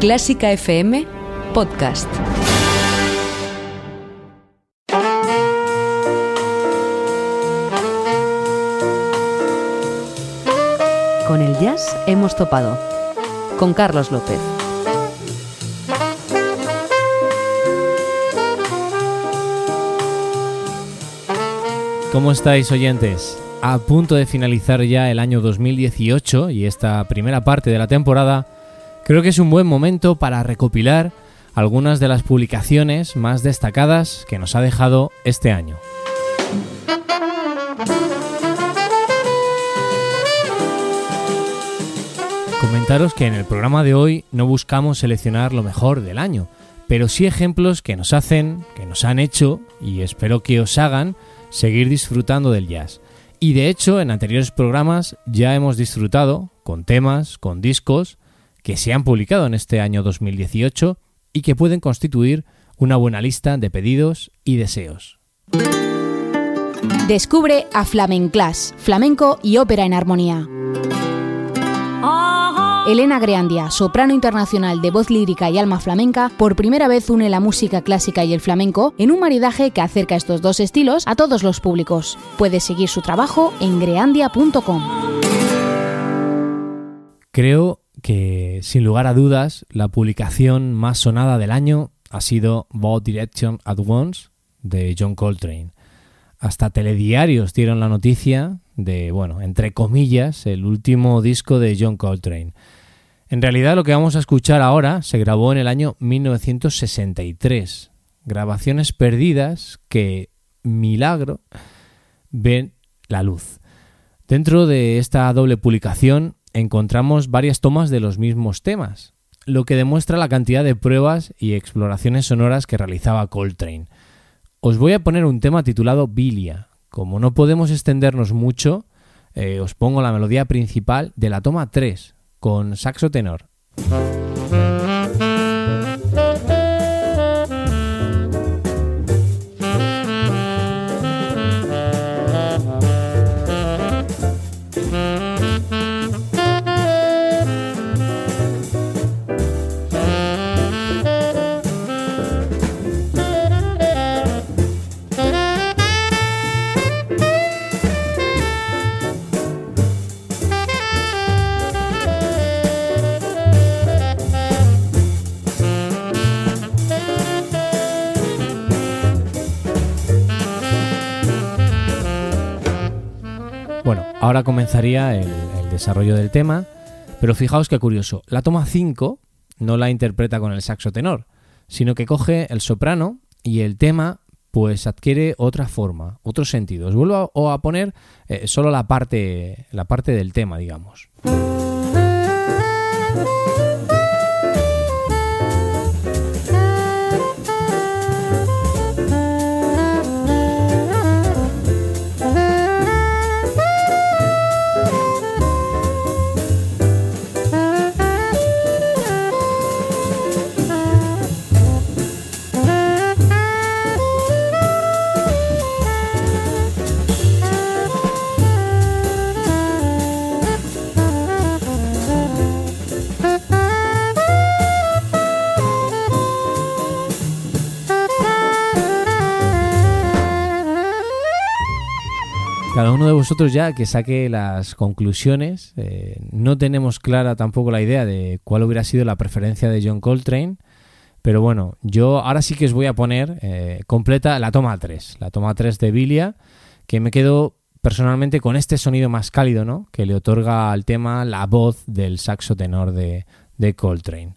Clásica FM Podcast. Con el jazz hemos topado. Con Carlos López. ¿Cómo estáis oyentes? A punto de finalizar ya el año 2018 y esta primera parte de la temporada, creo que es un buen momento para recopilar algunas de las publicaciones más destacadas que nos ha dejado este año. Comentaros que en el programa de hoy no buscamos seleccionar lo mejor del año, pero sí ejemplos que nos hacen, que nos han hecho y espero que os hagan seguir disfrutando del jazz. Y de hecho, en anteriores programas ya hemos disfrutado con temas, con discos que se han publicado en este año 2018 y que pueden constituir una buena lista de pedidos y deseos. Descubre a Flamenclass, flamenco y ópera en armonía. Elena Greandia, soprano internacional de voz lírica y alma flamenca, por primera vez une la música clásica y el flamenco en un maridaje que acerca estos dos estilos a todos los públicos. Puedes seguir su trabajo en greandia.com. Creo que, sin lugar a dudas, la publicación más sonada del año ha sido Both Direction at Once de John Coltrane. Hasta telediarios dieron la noticia de, bueno, entre comillas, el último disco de John Coltrane. En realidad lo que vamos a escuchar ahora se grabó en el año 1963. Grabaciones perdidas que, milagro, ven la luz. Dentro de esta doble publicación encontramos varias tomas de los mismos temas, lo que demuestra la cantidad de pruebas y exploraciones sonoras que realizaba Coltrane. Os voy a poner un tema titulado Bilia. Como no podemos extendernos mucho, eh, os pongo la melodía principal de la toma 3, con saxo tenor. Comenzaría el, desarrollo del tema, pero fijaos qué curioso. La toma 5 no la interpreta con el saxo tenor, sino que coge el soprano y el tema pues adquiere otra forma, otro sentido. Os vuelvo a, a poner eh, solo la parte, la parte del tema, digamos. Vosotros ya que saque las conclusiones. Eh, no tenemos clara tampoco la idea de cuál hubiera sido la preferencia de John Coltrane. Pero bueno, yo ahora sí que os voy a poner eh, completa la toma 3, la toma 3 de Bilia, que me quedo personalmente con este sonido más cálido, ¿no? Que le otorga al tema la voz del saxo tenor de, de Coltrane.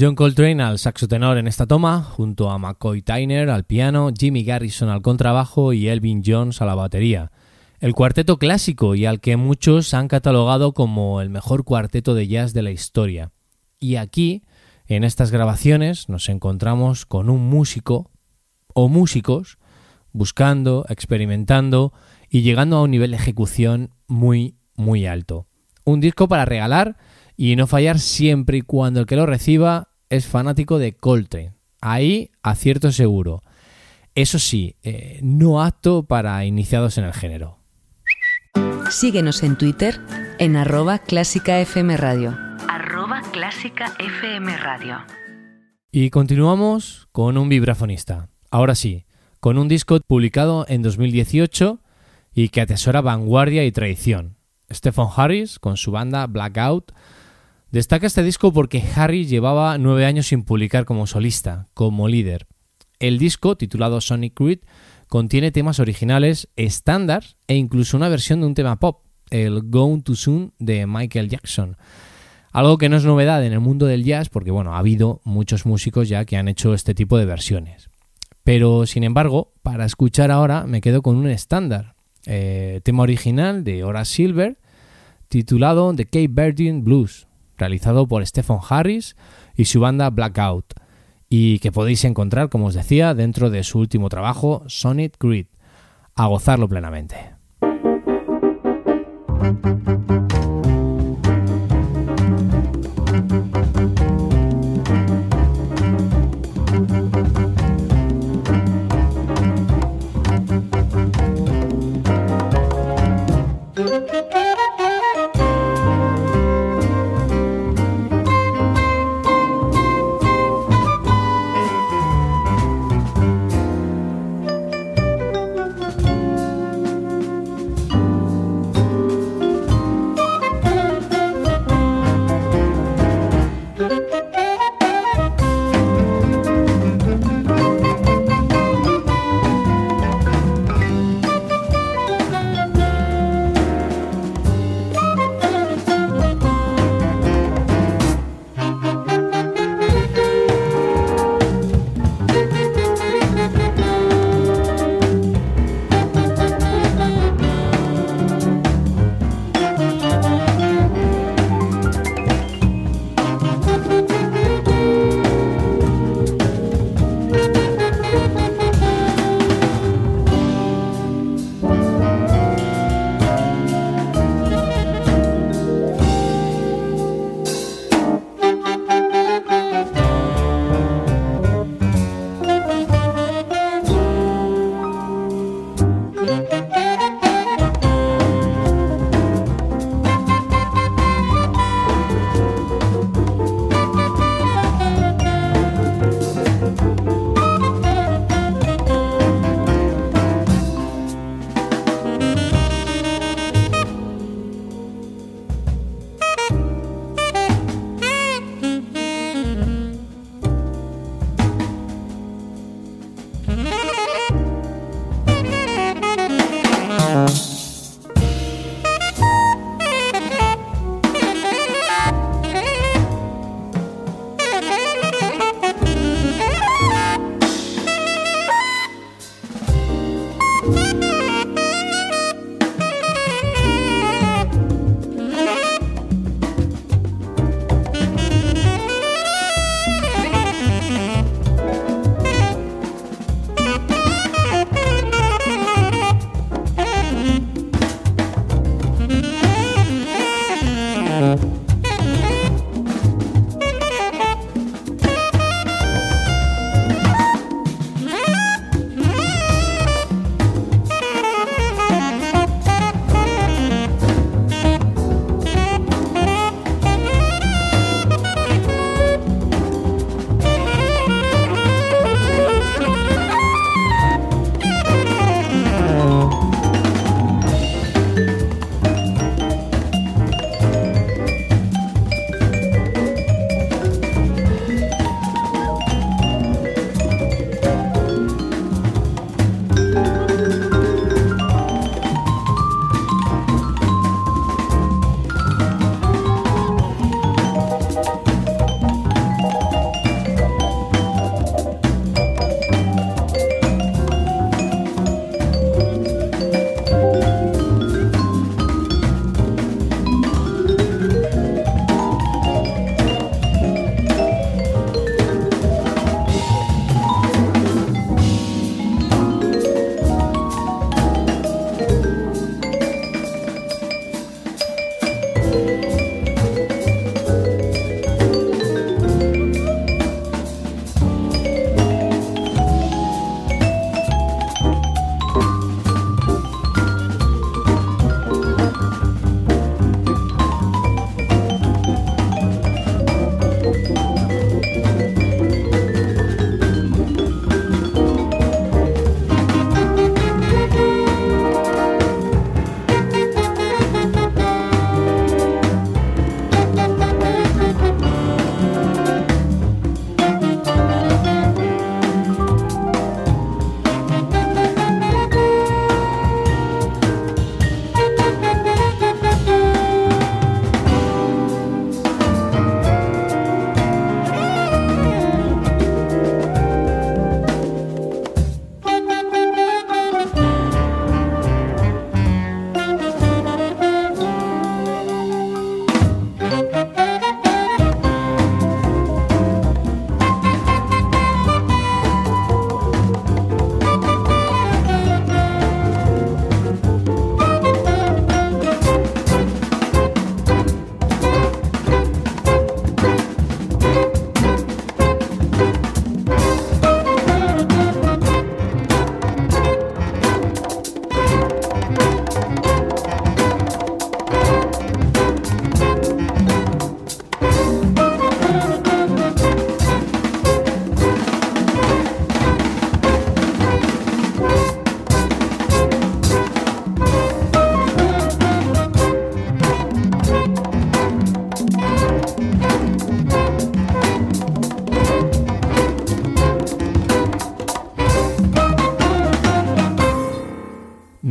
John Coltrane al saxo tenor en esta toma, junto a McCoy Tyner al piano, Jimmy Garrison al contrabajo y Elvin Jones a la batería. El cuarteto clásico y al que muchos han catalogado como el mejor cuarteto de jazz de la historia. Y aquí, en estas grabaciones, nos encontramos con un músico o músicos buscando, experimentando y llegando a un nivel de ejecución muy, muy alto. Un disco para regalar y no fallar siempre y cuando el que lo reciba es fanático de Coltrane. Ahí acierto seguro. Eso sí, eh, no apto para iniciados en el género. Síguenos en Twitter en arroba clásica FM Radio. Arroba clásica FM Radio. Y continuamos con un vibrafonista. Ahora sí, con un disco publicado en 2018 y que atesora vanguardia y tradición. Stephen Harris, con su banda Blackout, destaca este disco porque Harris llevaba nueve años sin publicar como solista, como líder. El disco, titulado Sonic Creed, contiene temas originales estándar e incluso una versión de un tema pop, el Gone Too Soon de Michael Jackson. Algo que no es novedad en el mundo del jazz porque bueno, ha habido muchos músicos ya que han hecho este tipo de versiones. Pero sin embargo, para escuchar ahora me quedo con un estándar, eh, tema original de Horace Silver, titulado The Cape Verdean Blues, realizado por Stephen Harris y su banda Blackout, y que podéis encontrar, como os decía, dentro de su último trabajo, Sonic Grid. A gozarlo plenamente.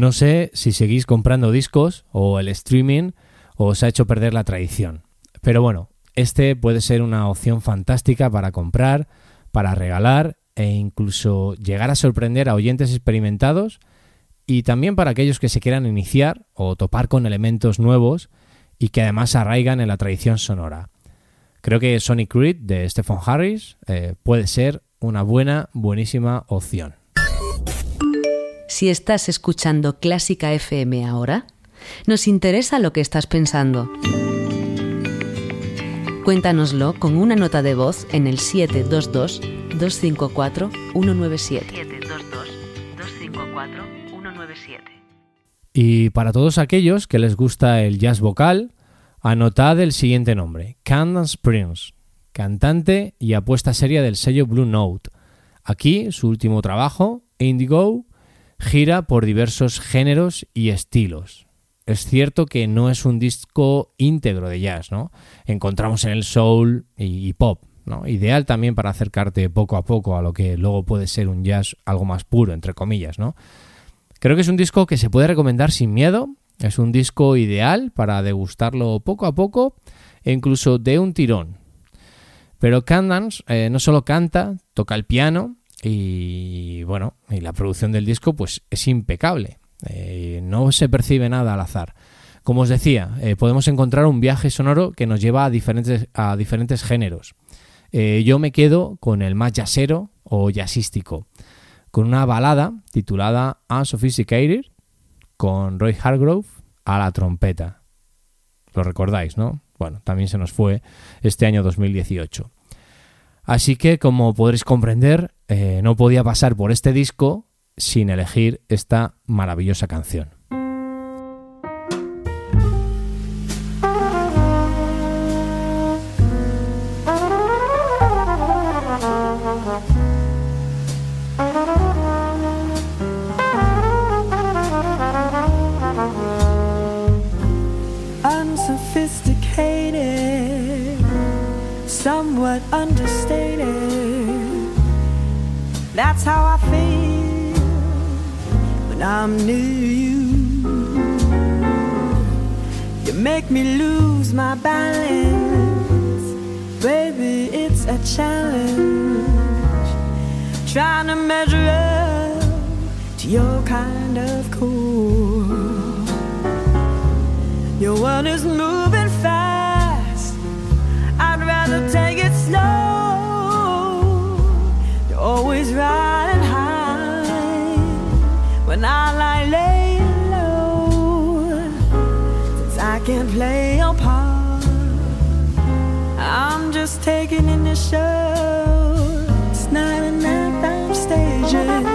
No sé si seguís comprando discos o el streaming os ha hecho perder la tradición. Pero bueno, este puede ser una opción fantástica para comprar, para regalar e incluso llegar a sorprender a oyentes experimentados y también para aquellos que se quieran iniciar o topar con elementos nuevos y que además arraigan en la tradición sonora. Creo que Sonic Creed de Stephen Harris eh, puede ser una buena, buenísima opción. Si estás escuchando Clásica FM ahora, nos interesa lo que estás pensando. Cuéntanoslo con una nota de voz en el 722-254-197. 722-254-197. Y para todos aquellos que les gusta el jazz vocal, anotad el siguiente nombre, Candace Prince, cantante y apuesta seria del sello Blue Note. Aquí, su último trabajo, Indigo, gira por diversos géneros y estilos. Es cierto que no es un disco íntegro de jazz, ¿no? Encontramos en el soul y, pop, ¿no? Ideal también para acercarte poco a poco a lo que luego puede ser un jazz algo más puro, entre comillas, ¿no? Creo que es un disco que se puede recomendar sin miedo, es un disco ideal para degustarlo poco a poco e incluso de un tirón. Pero Candance eh, no solo canta, toca el piano y bueno, y la producción del disco pues es impecable. Eh, no se percibe nada al azar. Como os decía, eh, podemos encontrar un viaje sonoro que nos lleva a diferentes, a diferentes géneros. Eh, yo me quedo con el más jazzero o jazzístico, con una balada titulada Unsophisticated, con Roy Hargrove a la trompeta. Lo recordáis, ¿no? Bueno, también se nos fue este año 2018. Así que, como podréis comprender, no podía pasar por este disco sin elegir esta maravillosa canción. That's how I feel. when I'm near you. You make me lose my balance, baby. It's a challenge trying to measure up to your kind of cool. Your world is moving when I laying low. Since I can't play a part, I'm just taking in the show. It's not an act I'm staging.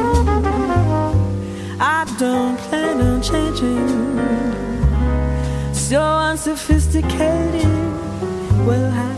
I don't plan on changing. So unsophisticated, we'll have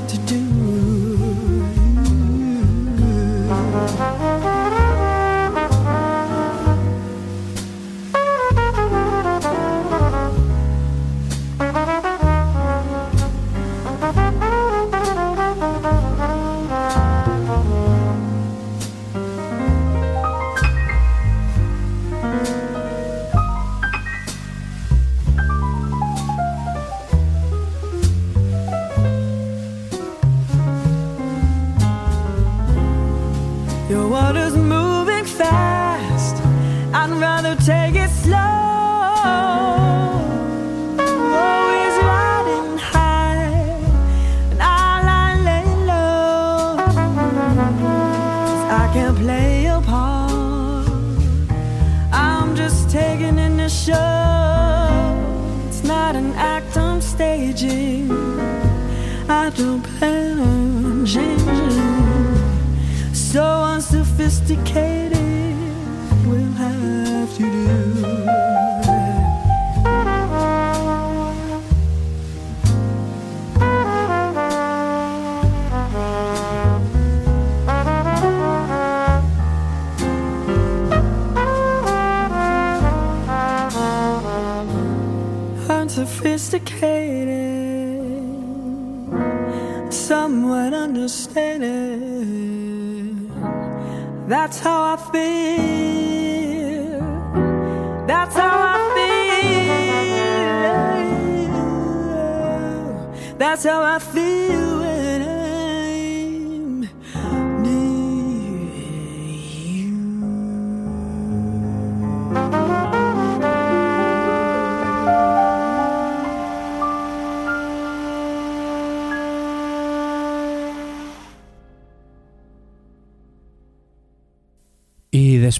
That's how I feel.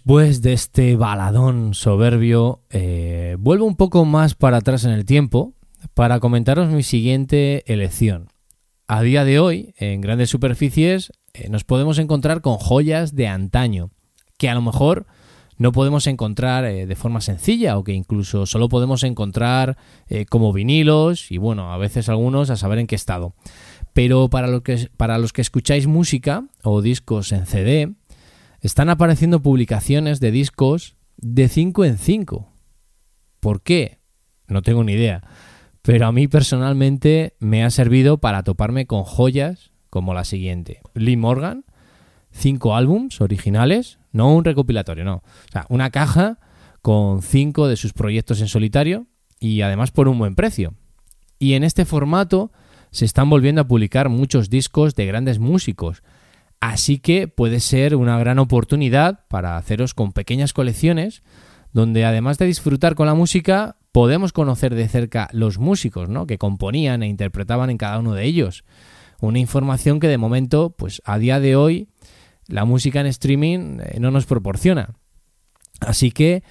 Después de este baladón soberbio, eh, vuelvo un poco más para atrás en el tiempo para comentaros mi siguiente elección. A día de hoy, en grandes superficies, eh, nos podemos encontrar con joyas de antaño, que a lo mejor no podemos encontrar eh, de forma sencilla o que incluso solo podemos encontrar como vinilos y bueno, a veces algunos a saber en qué estado. Pero para, que, para los que escucháis música o discos en CD, están apareciendo publicaciones de discos de 5 en 5. ¿Por qué? No tengo ni idea. Pero a mí personalmente me ha servido para toparme con joyas como la siguiente. Lee Morgan, cinco álbums originales, no un recopilatorio, no. O sea, una caja con cinco de sus proyectos en solitario y además por un buen precio. Y en este formato se están volviendo a publicar muchos discos de grandes músicos. Así que puede ser una gran oportunidad para haceros con pequeñas colecciones donde además de disfrutar con la música, podemos conocer de cerca los músicos ¿no? que componían e interpretaban en cada uno de ellos. Una información que de momento, pues a día de hoy, la música en streaming eh, no nos proporciona. Así que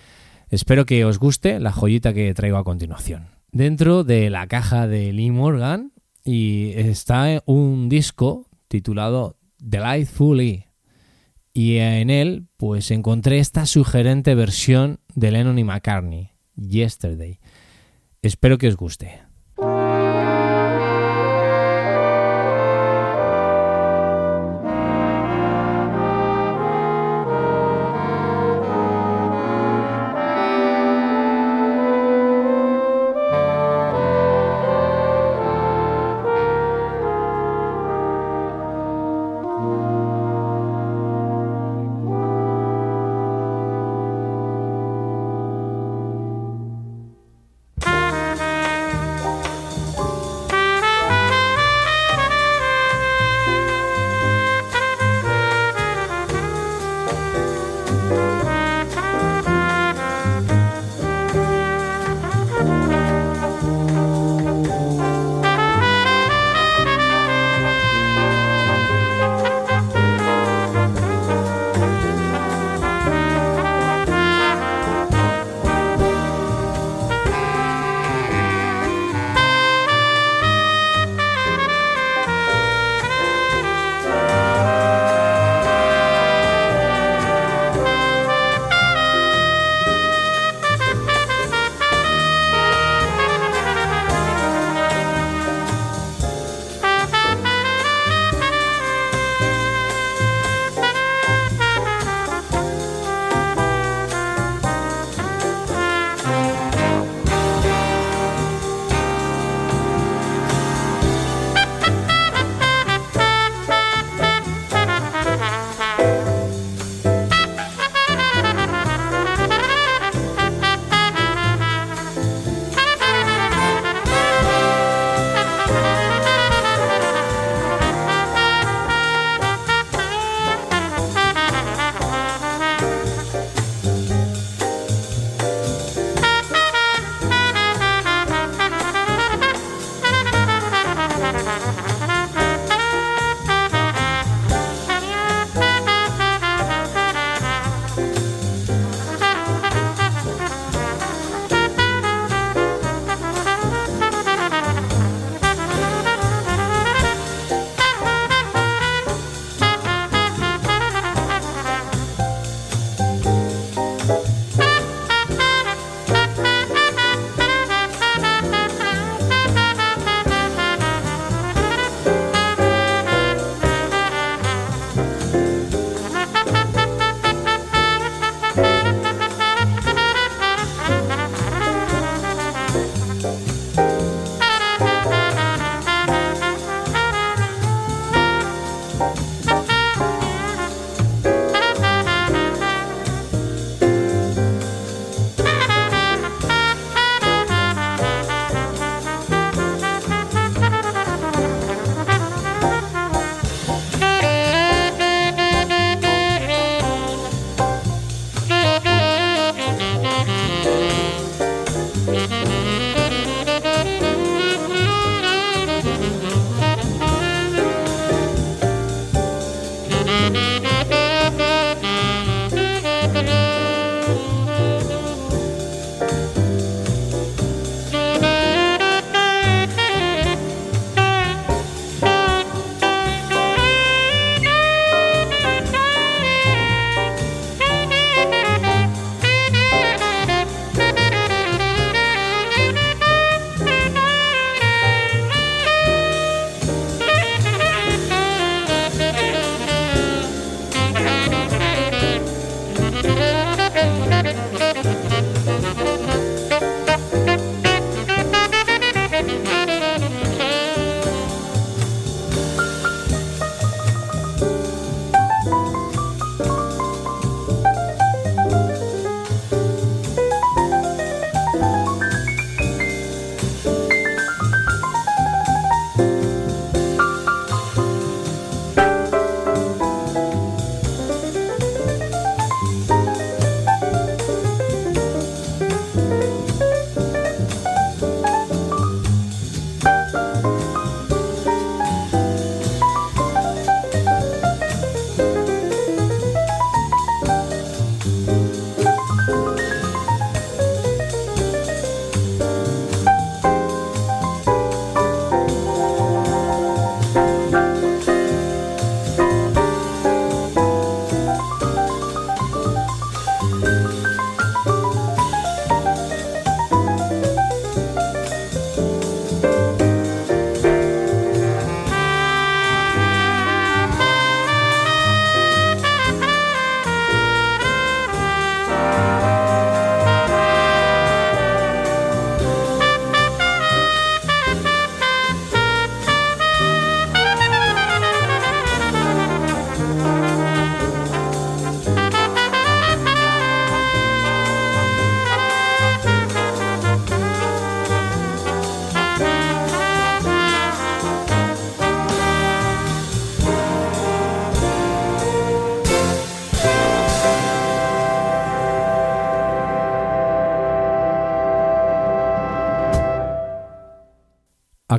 espero que os guste la joyita que traigo a continuación. Dentro de la caja de Lee Morgan y está un disco titulado Delightfully y en él pues encontré esta sugerente versión de Lennon y McCartney, Yesterday. Espero que os guste.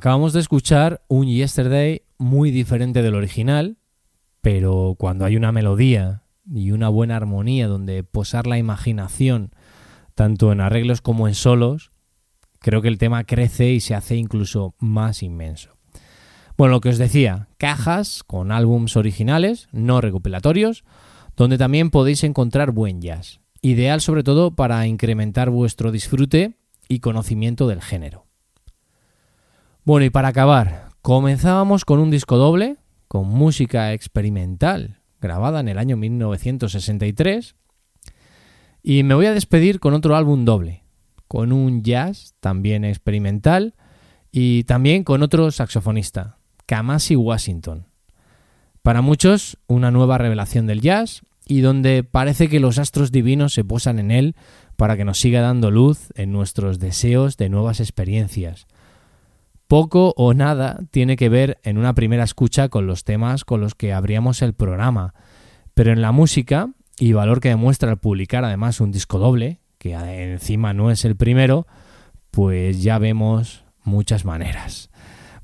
Acabamos de escuchar un Yesterday muy diferente del original, pero cuando hay una melodía y una buena armonía donde posar la imaginación, tanto en arreglos como en solos, creo que el tema crece y se hace incluso más inmenso. Bueno, lo que os decía, cajas con álbums originales, no recopilatorios, donde también podéis encontrar buen jazz, ideal sobre todo para incrementar vuestro disfrute y conocimiento del género. Bueno, y para acabar, comenzábamos con un disco doble, con música experimental, grabada en el año 1963, y me voy a despedir con otro álbum doble, con un jazz también experimental y también con otro saxofonista, Kamasi Washington. Para muchos, una nueva revelación del jazz y donde parece que los astros divinos se posan en él para que nos siga dando luz en nuestros deseos de nuevas experiencias poco o nada tiene que ver en una primera escucha con los temas con los que abríamos el programa, pero en la música, y valor que demuestra al publicar además un disco doble, que encima no es el primero, pues ya vemos muchas maneras.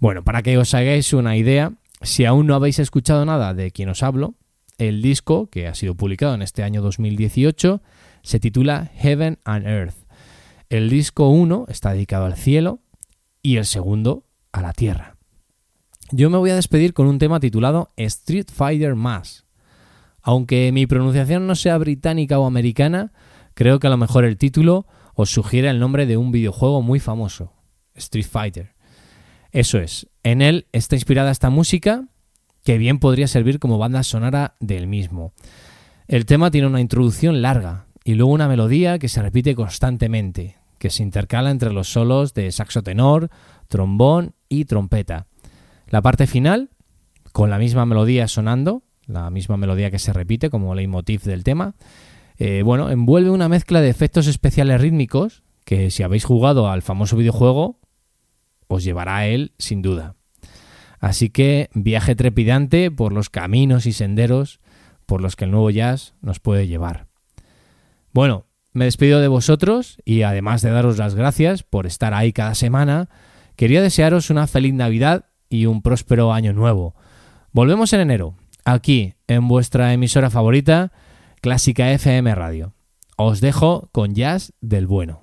Bueno, para que os hagáis una idea, si aún no habéis escuchado nada de quien os hablo, el disco, que ha sido publicado en este año 2018, se titula Heaven and Earth. El disco 1 está dedicado al cielo y el segundo a la Tierra. Yo me voy a despedir con un tema titulado Street Fighter Mass. Aunque mi pronunciación no sea británica o americana, creo que a lo mejor el título os sugiere el nombre de un videojuego muy famoso, Street Fighter. Eso es, en él está inspirada esta música que bien podría servir como banda sonora del mismo. El tema tiene una introducción larga y luego una melodía que se repite constantemente, que se intercala entre los solos de saxo tenor, trombón y trompeta. La parte final, con la misma melodía sonando, la misma melodía que se repite como leitmotiv del tema, eh, bueno, envuelve una mezcla de efectos especiales rítmicos que si habéis jugado al famoso videojuego, os llevará a él sin duda. Así que viaje trepidante por los caminos y senderos por los que el nuevo jazz nos puede llevar. Bueno, me despido de vosotros y además de daros las gracias por estar ahí cada semana, quería desearos una feliz Navidad y un próspero año nuevo. Volvemos en enero, aquí en vuestra emisora favorita, Clásica FM Radio. Os dejo con jazz del bueno.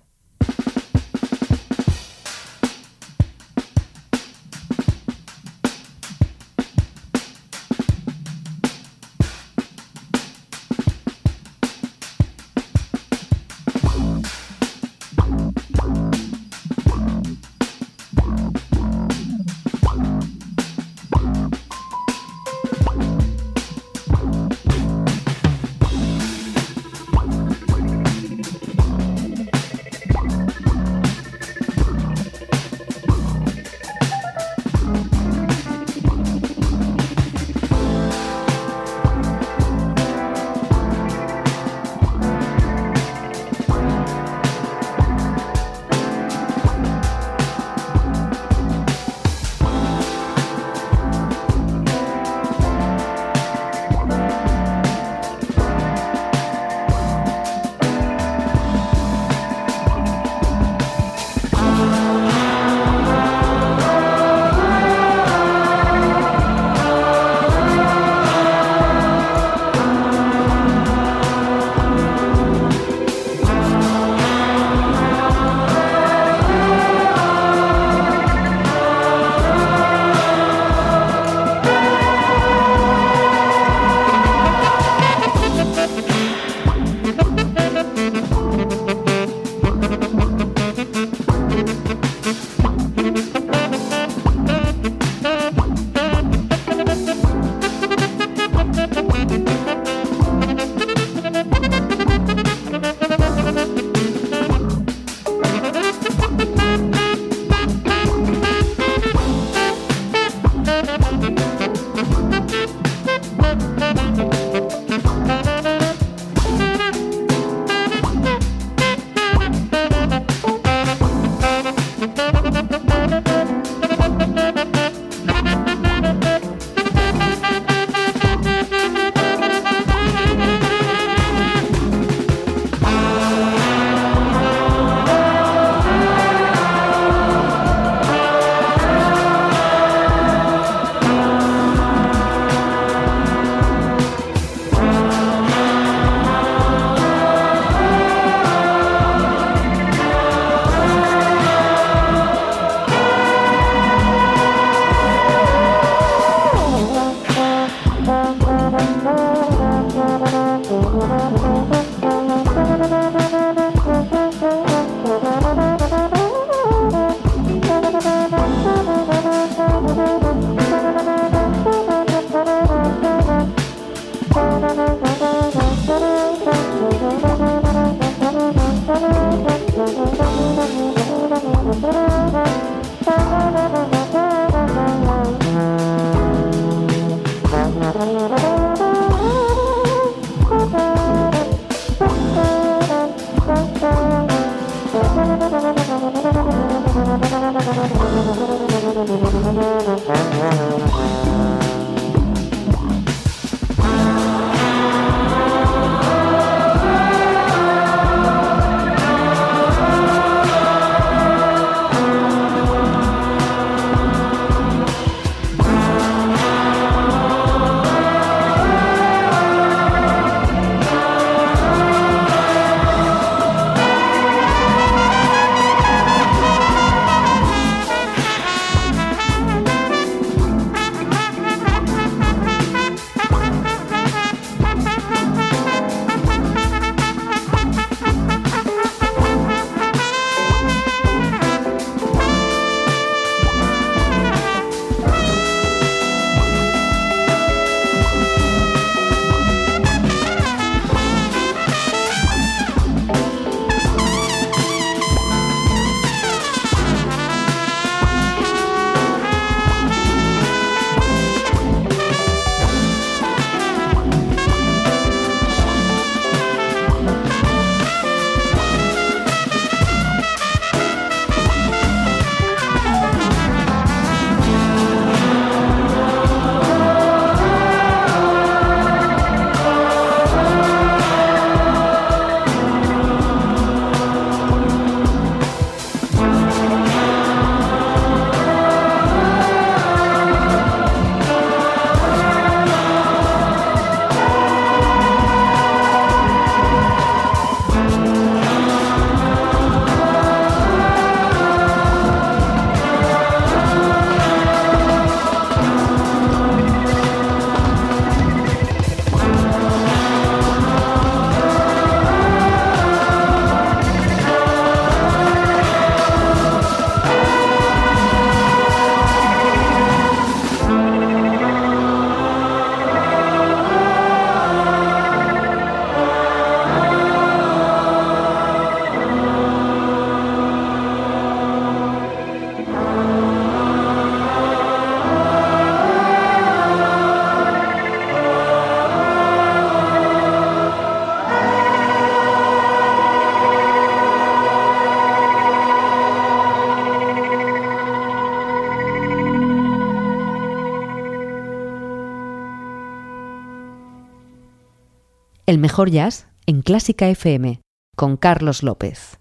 El mejor jazz en Clásica FM con Carlos López.